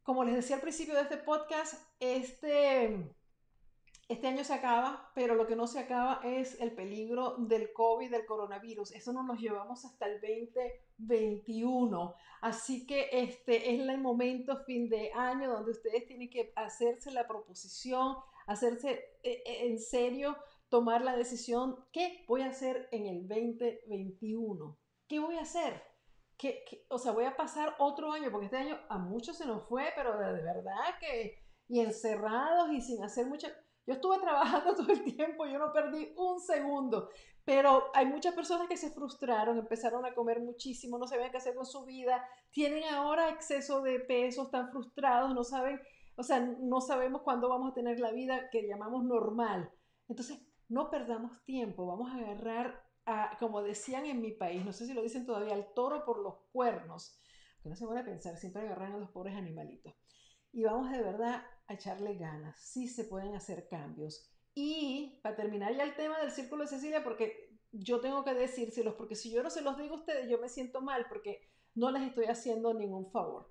como les decía al principio de este podcast, este, este año se acaba, pero lo que no se acaba es el peligro del COVID, del coronavirus. Eso nos lo llevamos hasta el 2021. Así que este es el momento, fin de año, donde ustedes tienen que hacerse la proposición, hacerse eh, eh, en serio, tomar la decisión, ¿qué voy a hacer en el 2021? ¿Qué voy a hacer? O sea, voy a pasar otro año, porque este año a muchos se nos fue, pero de, verdad que, y encerrados y sin hacer mucha... Yo estuve trabajando todo el tiempo, yo no perdí un segundo, pero hay muchas personas que se frustraron, empezaron a comer muchísimo, no sabían qué hacer con su vida, tienen ahora exceso de peso, están frustrados, no saben, o sea, no sabemos cuándo vamos a tener la vida que llamamos normal. Entonces, no perdamos tiempo, vamos a agarrar como decían en mi país, no sé si lo dicen todavía, al toro por los cuernos, que no se van a pensar, siempre agarran a los pobres animalitos. Y vamos de verdad a echarle ganas, sí se pueden hacer cambios. Y para terminar ya el tema del círculo de Cecilia, porque yo tengo que decírselos, porque si yo no se los digo a ustedes, yo me siento mal porque no les estoy haciendo ningún favor.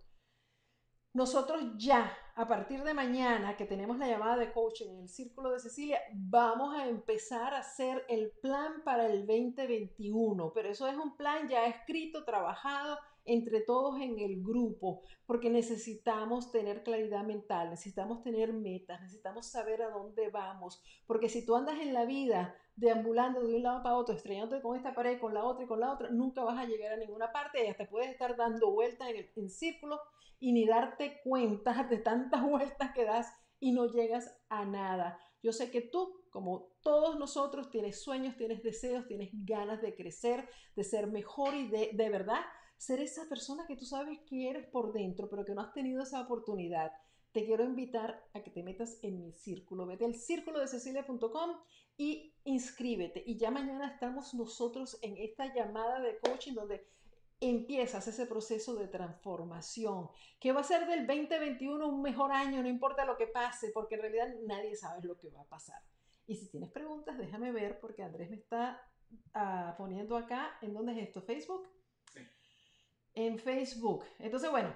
Nosotros ya, a partir de mañana que tenemos la llamada de coaching en el Círculo de Cecilia, vamos a empezar a hacer el plan para el 2021. Pero eso es un plan ya escrito, trabajado entre todos en el grupo, porque necesitamos tener claridad mental, necesitamos tener metas, necesitamos saber a dónde vamos, porque si tú andas en la vida deambulando de un lado para otro, estrellándote con esta pared, con la otra y con la otra, nunca vas a llegar a ninguna parte y hasta puedes estar dando vueltas en, en círculo y ni darte cuenta de tantas vueltas que das y no llegas a nada. Yo sé que tú, como todos nosotros, tienes sueños, tienes deseos, tienes ganas de crecer, de ser mejor y de, de verdad ser esa persona que tú sabes que eres por dentro, pero que no has tenido esa oportunidad. Te quiero invitar a que te metas en mi círculo. Vete al círculo de cecilia.com y inscríbete. Y ya mañana estamos nosotros en esta llamada de coaching donde empiezas ese proceso de transformación, que va a ser del 2021 un mejor año, no importa lo que pase, porque en realidad nadie sabe lo que va a pasar. Y si tienes preguntas, déjame ver, porque Andrés me está ah, poniendo acá, ¿en dónde es esto? ¿Facebook? En Facebook. Entonces, bueno,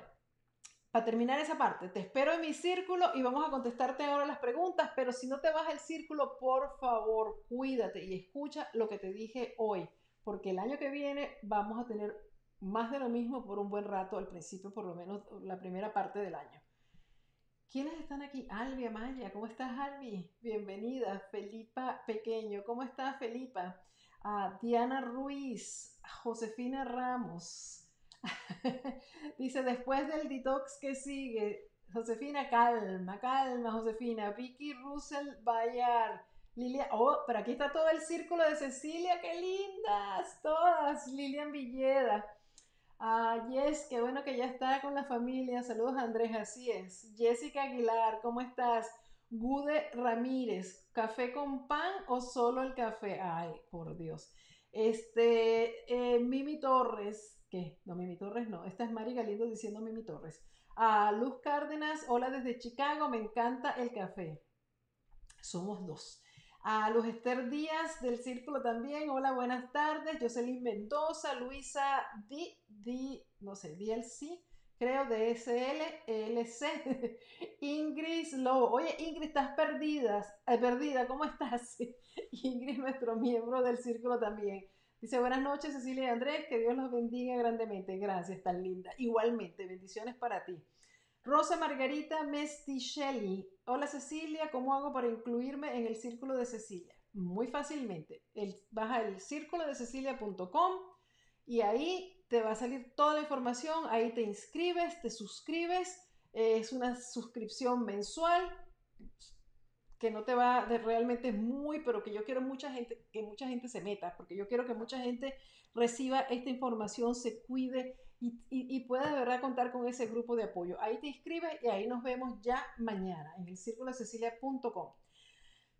para terminar esa parte, te espero en mi círculo y vamos a contestarte ahora las preguntas, pero si no te vas al círculo, por favor, cuídate y escucha lo que te dije hoy, porque el año que viene vamos a tener más de lo mismo por un buen rato, al principio por lo menos la primera parte del año. ¿Quiénes están aquí? Albi Amaya, ¿cómo estás Albi? Bienvenida. Felipa Pequeño, ¿cómo estás Felipa? Ah, Diana Ruiz, Josefina Ramos, Dice, después del detox que sigue, Josefina, calma, calma, Josefina. Vicky Russell Bayar. Lilia, oh, pero aquí está todo el círculo de Cecilia, qué lindas, todas. Lilian Villeda. Ah, Yes, qué bueno que ya está con la familia. Saludos Andrés, así es. Jessica Aguilar, ¿cómo estás? Gude Ramírez, ¿café con pan o solo el café? Ay, por Dios. Este, eh, Mimi Torres, ¿qué? No, Mimi Torres no. Esta es Mari Galindo diciendo Mimi Torres. A Luz Cárdenas, hola desde Chicago, me encanta el café. Somos dos. A Luz Esther Díaz del Círculo también, hola, buenas tardes. Jocelyn Mendoza, Luisa Di, Di, no sé, DLC, creo, de SLLC. Ingrid Lobo, oye, Ingrid, estás perdida, eh, perdida, ¿cómo estás? Ingrid, nuestro miembro del Círculo también. Dice, buenas noches Cecilia y Andrés, que Dios los bendiga grandemente. Gracias, tan linda. Igualmente, bendiciones para ti. Rosa Margarita Mestichelli. Hola Cecilia, ¿cómo hago para incluirme en el círculo de Cecilia? Muy fácilmente. El, vas al círculo de Cecilia.com y ahí te va a salir toda la información. Ahí te inscribes, te suscribes. Es una suscripción mensual que no te va de realmente muy, pero que yo quiero mucha gente, que mucha gente se meta, porque yo quiero que mucha gente reciba esta información, se cuide y, y, pueda de verdad contar con ese grupo de apoyo. Ahí te inscribes y ahí nos vemos ya mañana en el círculo cecilia.com.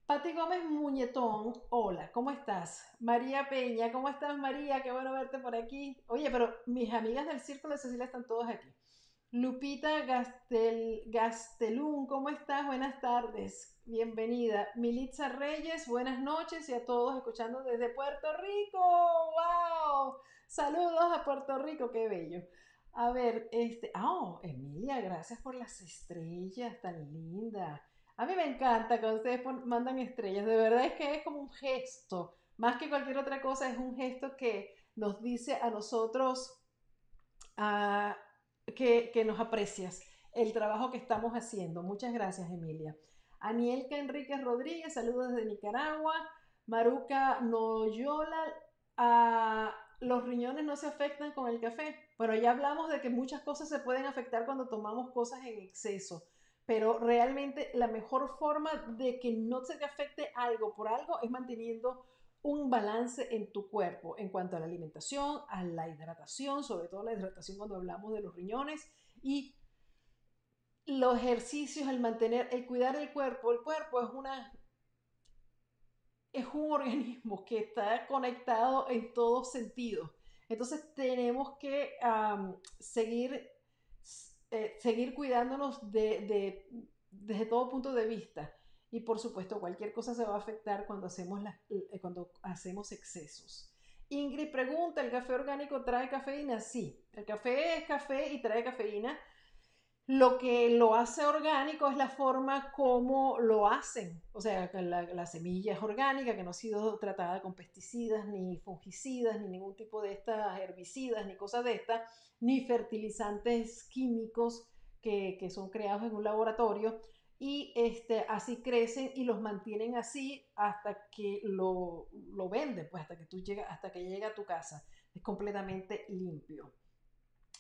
Pati Gómez Muñetón, hola, ¿cómo estás? María Peña, ¿cómo estás María? Qué bueno verte por aquí. Oye, pero mis amigas del Círculo de Cecilia están todas aquí. Lupita Gastel, Gastelún, ¿cómo estás? Buenas tardes, bienvenida. Militza Reyes, buenas noches y a todos escuchando desde Puerto Rico. ¡Wow! Saludos a Puerto Rico, qué bello. A ver, este, oh, Emilia, gracias por las estrellas, tan linda. A mí me encanta cuando ustedes mandan estrellas, de verdad es que es como un gesto, más que cualquier otra cosa, es un gesto que nos dice a nosotros, que, nos aprecias el trabajo que estamos haciendo. Muchas gracias, Emilia. Anielka Enríquez Rodríguez, saludos desde Nicaragua. Maruca Noyola, a los riñones no se afectan con el café. Bueno, ya hablamos de que muchas cosas se pueden afectar cuando tomamos cosas en exceso, pero realmente la mejor forma de que no se te afecte algo por algo es manteniendo un balance en tu cuerpo en cuanto a la alimentación, a la hidratación, sobre todo la hidratación cuando hablamos de los riñones y los ejercicios, el mantener, el cuidar el cuerpo. El cuerpo es una es un organismo que está conectado en todos sentidos. Entonces tenemos que seguir, eh, seguir cuidándonos de, desde todo punto de vista. Y por supuesto, cualquier cosa se va a afectar cuando hacemos, eh, cuando hacemos excesos. Ingrid pregunta, ¿el café orgánico trae cafeína? Sí, el café es café y trae cafeína. Lo que lo hace orgánico es la forma como lo hacen. O sea, la, la semilla es orgánica, que no ha sido tratada con pesticidas, ni fungicidas, ni ningún tipo de estas herbicidas, ni cosas de estas, ni fertilizantes químicos que, que son creados en un laboratorio y este, así crecen y los mantienen así hasta que lo, lo venden, pues hasta que tú llega, hasta que llega a tu casa. Es completamente limpio.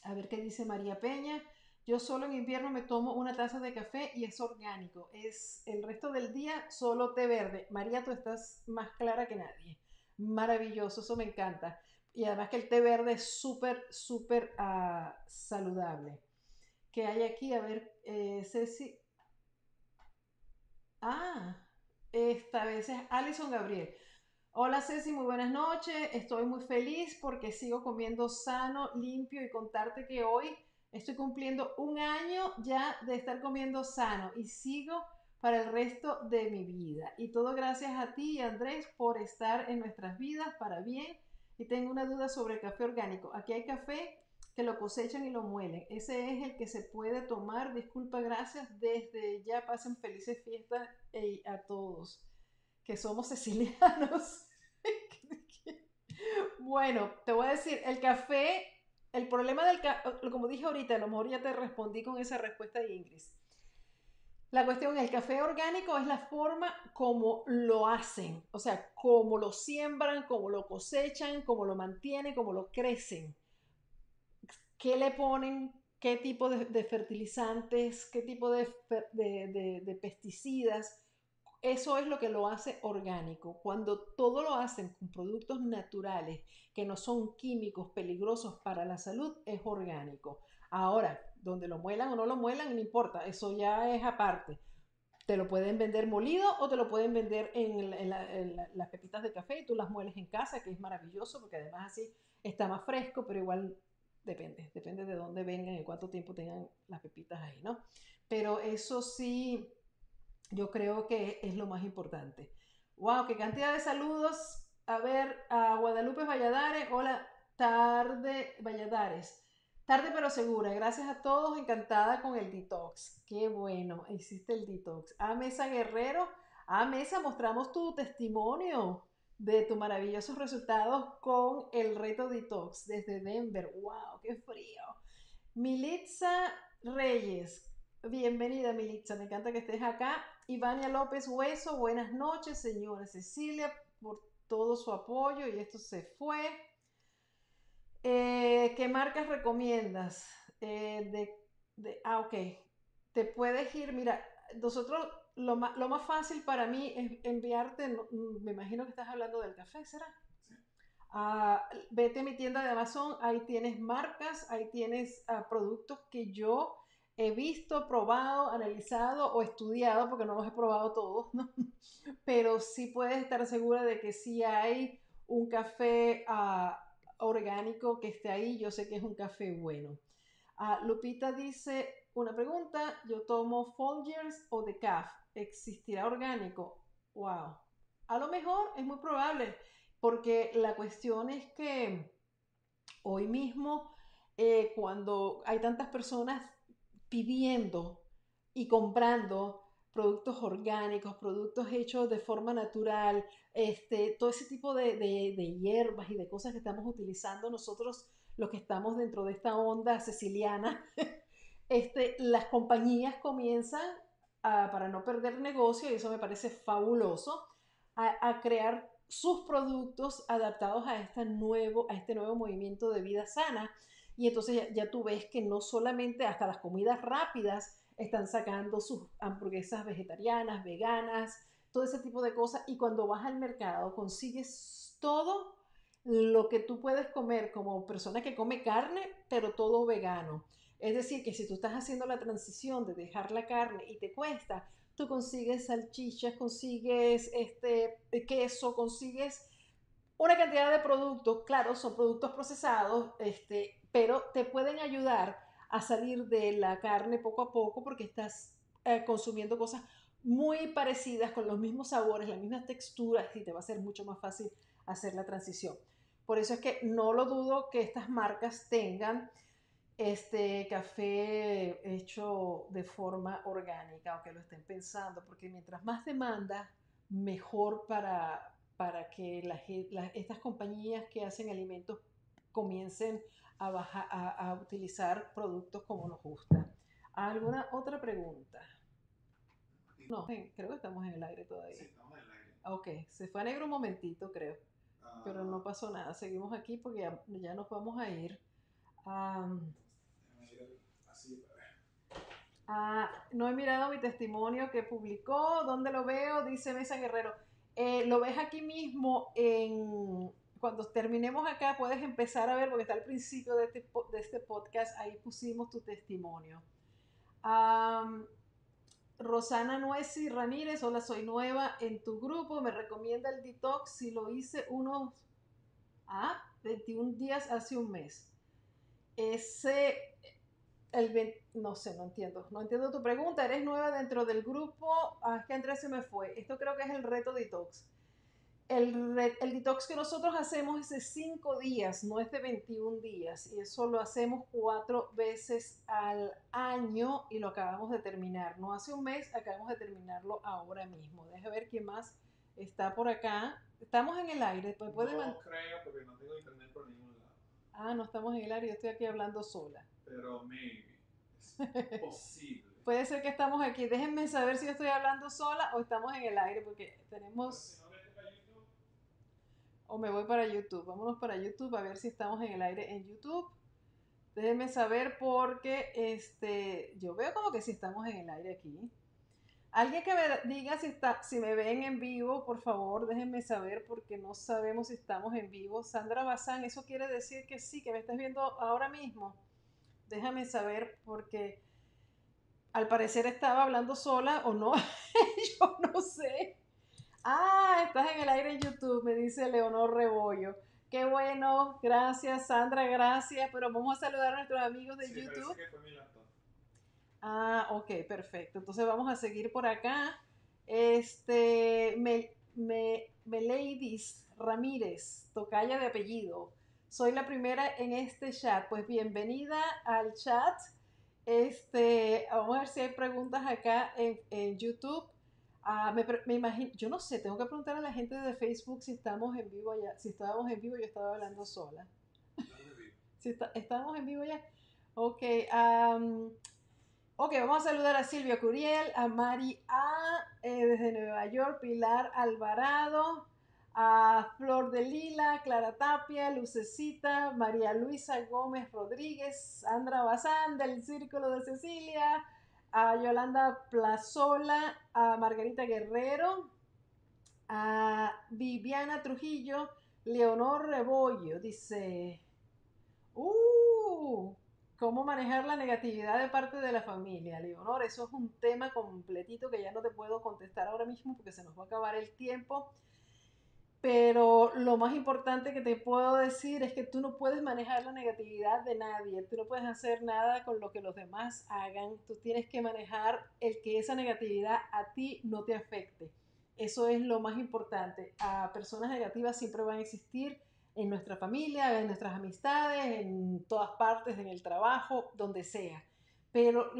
A ver qué dice María Peña. Yo solo en invierno me tomo una taza de café y es orgánico. Es el resto del día solo té verde. María, tú estás más clara que nadie. Maravilloso, eso me encanta. Y además que el té verde es súper, súper uh, saludable. ¿Qué hay aquí? A ver, eh, Ceci, Ah, esta vez es Alison Gabriel. Hola Ceci, muy buenas noches. Estoy muy feliz porque sigo comiendo sano, limpio y contarte que hoy estoy cumpliendo un año ya de estar comiendo sano y sigo para el resto de mi vida. Y todo gracias a ti Andrés por estar en nuestras vidas para bien. Y tengo una duda sobre el café orgánico. Aquí hay café que lo cosechan y lo muelen. Ese es el que se puede tomar. Disculpa, gracias. Desde ya pasen felices fiestas a todos, que somos sicilianos. bueno, te voy a decir, el café, el problema del café, como dije ahorita, a lo mejor ya te respondí con esa respuesta de Ingrid. La cuestión, el café orgánico es la forma como lo hacen, o sea, cómo lo siembran, cómo lo cosechan, cómo lo mantienen, cómo lo crecen qué le ponen, qué tipo de, fertilizantes, qué tipo de, pesticidas. Eso es lo que lo hace orgánico. Cuando todo lo hacen con productos naturales que no son químicos peligrosos para la salud, es orgánico. Ahora, donde lo muelan o no lo muelan, no importa, eso ya es aparte. Te lo pueden vender molido o te lo pueden vender en, las pepitas de café y tú las mueles en casa, que es maravilloso porque además así está más fresco, pero igual depende, depende de dónde vengan y cuánto tiempo tengan las pepitas ahí, ¿no? Pero eso sí, yo creo que es lo más importante. ¡Wow! ¡Qué cantidad de saludos! A ver, a Guadalupe Valladares, hola, tarde Valladares. Tarde pero segura, gracias a todos, encantada con el detox. Qué bueno, hiciste el detox. A Mesa Guerrero, a Mesa, mostramos tu testimonio de tus maravillosos resultados con el reto detox desde Denver. ¡Wow! ¡Qué frío! Militza Reyes, bienvenida Militza, me encanta que estés acá. Ivania López Hueso, buenas noches, señora Cecilia, por todo su apoyo y esto se fue. Eh, ¿Qué marcas recomiendas? Eh, de, ah, ok. Te puedes ir, mira, nosotros lo más, lo más fácil para mí es enviarte, mm, me imagino que estás hablando del café, ¿será? Sí. Ah, vete a mi tienda de Amazon, ahí tienes marcas, ahí tienes ah, productos que yo he visto, probado, analizado o estudiado, porque no los he probado todos, ¿no? Pero sí puedes estar segura de que si hay un café uh, orgánico que esté ahí, yo sé que es un café bueno. Lupita dice, una pregunta, yo tomo Folgers o Decaf, ¿existirá orgánico? Wow. A lo mejor es muy probable, porque la cuestión es que hoy mismo, eh, cuando hay tantas personas pidiendo y comprando productos orgánicos, productos hechos de forma natural, este, todo ese tipo de, de, hierbas y de cosas que estamos utilizando nosotros, los que estamos dentro de esta onda siciliana, este, las compañías comienzan, para no perder negocio, y eso me parece fabuloso, a, crear sus productos adaptados a, este nuevo, a este nuevo movimiento de vida sana. Y entonces ya, tú ves que no solamente hasta las comidas rápidas están sacando sus hamburguesas vegetarianas, veganas, todo ese tipo de cosas. Y cuando vas al mercado consigues todo lo que tú puedes comer como persona que come carne, pero todo vegano. Es decir, que si tú estás haciendo la transición de dejar la carne y te cuesta, tú consigues salchichas, consigues este queso, consigues una cantidad de productos, claro, son productos procesados, este, pero te pueden ayudar a salir de la carne poco a poco porque estás eh, consumiendo cosas muy parecidas con los mismos sabores, las mismas texturas y te va a ser mucho más fácil hacer la transición. Por eso es que no lo dudo que estas marcas tengan este café hecho de forma orgánica o que lo estén pensando, porque mientras más demanda, mejor para, para que estas compañías que hacen alimentos comiencen a, a, utilizar productos como nos gusta. ¿Alguna otra pregunta? No, creo que estamos en el aire todavía. Sí, estamos en el aire. Ok, se fue a negro un momentito, creo. Pero no ah. pasó nada. Seguimos aquí porque ya, nos vamos a ir. Ah, no he mirado mi testimonio que publicó. ¿Dónde lo veo? Dice Mesa Guerrero. Eh, lo ves aquí mismo en, cuando terminemos acá puedes empezar a ver, porque está al principio de este, de este podcast, ahí pusimos tu testimonio. Rosana Nuesi Ramírez, hola, soy nueva en tu grupo, me recomienda el detox si lo hice unos ah, 21 días hace un mes. Ese, el, no sé, no entiendo, no entiendo tu pregunta, eres nueva dentro del grupo, ah, es que Andrés se me fue, esto creo que es el reto detox el, el, detox que nosotros hacemos es de 5 días, no es de 21 días. Y eso lo hacemos cuatro veces al año y lo acabamos de terminar. No hace un mes, acabamos de terminarlo ahora mismo. Deja ver quién más está por acá. Estamos en el aire. Puede no creo porque no tengo internet por ningún lado. Ah, no estamos en el aire, yo estoy aquí hablando sola. Pero maybe. Es posible. puede ser que estamos aquí. Déjenme saber si yo estoy hablando sola o estamos en el aire porque tenemos o me voy para YouTube. Vámonos para YouTube a ver si estamos en el aire en YouTube. Déjenme saber porque este, yo veo como que si estamos en el aire aquí. Alguien que me diga si, está, si me ven en vivo, por favor, déjenme saber porque no sabemos si estamos en vivo. Sandra Bazán, eso quiere decir que sí, que me estás viendo ahora mismo. Déjame saber porque al parecer estaba hablando sola o no. yo no sé. Ah, estás en el aire en YouTube, me dice Leonor Rebollo. Qué bueno, gracias Sandra, gracias. Pero vamos a saludar a nuestros amigos de YouTube. Ah, ok, perfecto. Entonces vamos a seguir por acá. Este, me, me, Meladis Ramírez, tocaya de apellido. Soy la primera en este chat. Pues bienvenida al chat. Este, vamos a ver si hay preguntas acá en, en YouTube. Ah, me, me, imagino, yo no sé, tengo que preguntar a la gente de Facebook si estamos en vivo ya. Si estábamos en vivo, yo estaba hablando sola. si está, estamos en vivo ya. Ok. Ok, vamos a saludar a Silvia Curiel, a Mari A, eh, desde Nueva York, Pilar Alvarado, a Flor de Lila, Clara Tapia, Lucecita, María Luisa Gómez Rodríguez, Sandra Bazán del Círculo de Cecilia, a Yolanda Plazola, a Margarita Guerrero, a Viviana Trujillo, Leonor Rebollo, dice, ¡uh! ¿Cómo manejar la negatividad de parte de la familia? Leonor, eso es un tema completito que ya no te puedo contestar ahora mismo porque se nos va a acabar el tiempo. Pero lo más importante que te puedo decir es que tú no puedes manejar la negatividad de nadie, tú no puedes hacer nada con lo que los demás hagan, tú tienes que manejar el que esa negatividad a ti no te afecte. Eso es lo más importante. A personas negativas siempre van a existir en nuestra familia, en nuestras amistades, en todas partes, en el trabajo, donde sea. Pero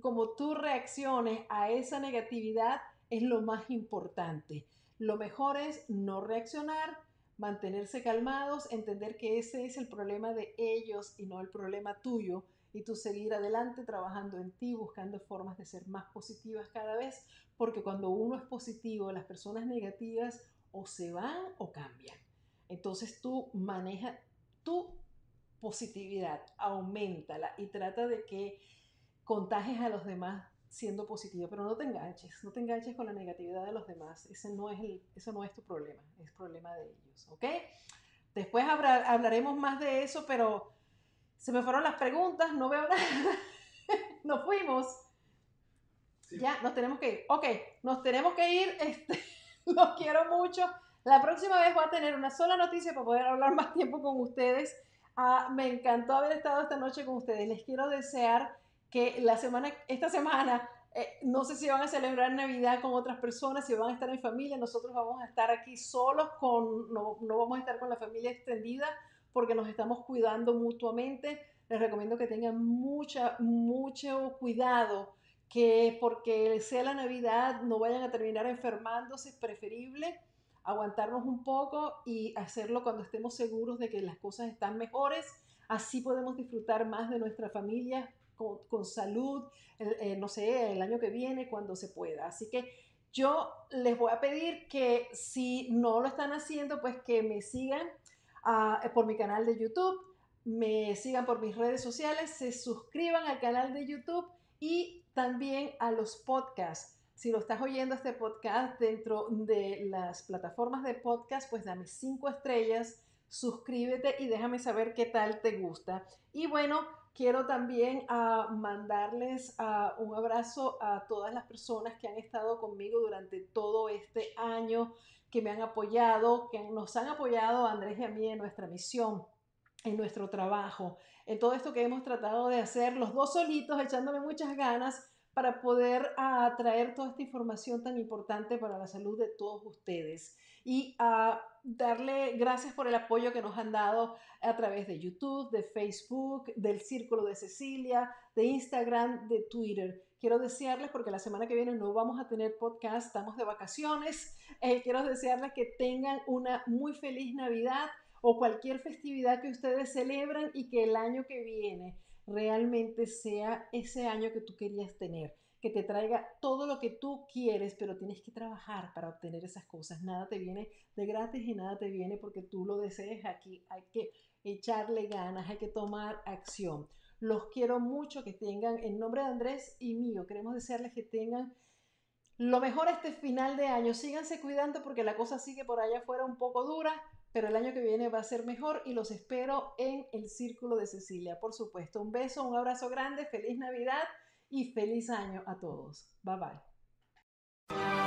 como tú reacciones a esa negatividad es lo más importante. Lo mejor es no reaccionar, mantenerse calmados, entender que ese es el problema de ellos y no el problema tuyo y tú seguir adelante trabajando en ti, buscando formas de ser más positivas cada vez, porque cuando uno es positivo, las personas negativas o se van o cambian. Entonces tú maneja tu positividad, aumentala y trata de que contagies a los demás siendo positivo, pero no te enganches, no te enganches con la negatividad de los demás, ese no es, el, eso no es tu problema, es problema de ellos, ¿ok? Después hablaremos más de eso, pero se me fueron las preguntas, no veo nada, nos fuimos. Ya, nos tenemos que ir. Ok, nos tenemos que ir, este, los quiero mucho. La próxima vez voy a tener una sola noticia para poder hablar más tiempo con ustedes. Ah, me encantó haber estado esta noche con ustedes. Les quiero desear que la semana, esta semana, eh, no sé si van a celebrar Navidad con otras personas, si van a estar en familia. Nosotros vamos a estar aquí solos, con, no, no vamos a estar con la familia extendida porque nos estamos cuidando mutuamente. Les recomiendo que tengan mucha, mucho cuidado que porque sea la Navidad no vayan a terminar enfermándose, es preferible aguantarnos un poco y hacerlo cuando estemos seguros de que las cosas están mejores. Así podemos disfrutar más de nuestra familia con, salud, eh, no sé, el año que viene, cuando se pueda. Así que yo les voy a pedir que si no lo están haciendo, pues que me sigan ah, por mi canal de YouTube, me sigan por mis redes sociales, se suscriban al canal de YouTube y también a los podcasts si lo estás oyendo este podcast dentro de las plataformas de podcast, pues dame cinco estrellas, suscríbete y déjame saber qué tal te gusta. Y bueno, quiero también uh, mandarles uh, un abrazo a todas las personas que han estado conmigo durante todo este año, que me han apoyado, que nos han apoyado a Andrés y a mí en nuestra misión, en nuestro trabajo, en todo esto que hemos tratado de hacer los dos solitos, echándole muchas ganas para poder atraer toda esta información tan importante para la salud de todos ustedes y a darle gracias por el apoyo que nos han dado a través de YouTube, de Facebook, del Círculo de Cecilia, de Instagram, de Twitter. Quiero desearles, porque la semana que viene no vamos a tener podcast, estamos de vacaciones, eh, quiero desearles que tengan una muy feliz Navidad o cualquier festividad que ustedes celebran y que el año que viene realmente sea ese año que tú querías tener. Que te traiga todo lo que tú quieres, pero tienes que trabajar para obtener esas cosas. Nada te viene de gratis y nada te viene porque tú lo desees aquí. Hay que echarle ganas, hay que tomar acción. Los quiero mucho, que tengan, en nombre de Andrés y mío, queremos desearles que tengan lo mejor este final de año. Síganse cuidando porque la cosa sigue por allá afuera un poco dura, pero el año que viene va a ser mejor y los espero en el Círculo de Cecilia, por supuesto. Un beso, un abrazo grande, feliz Navidad y feliz año a todos. Bye bye.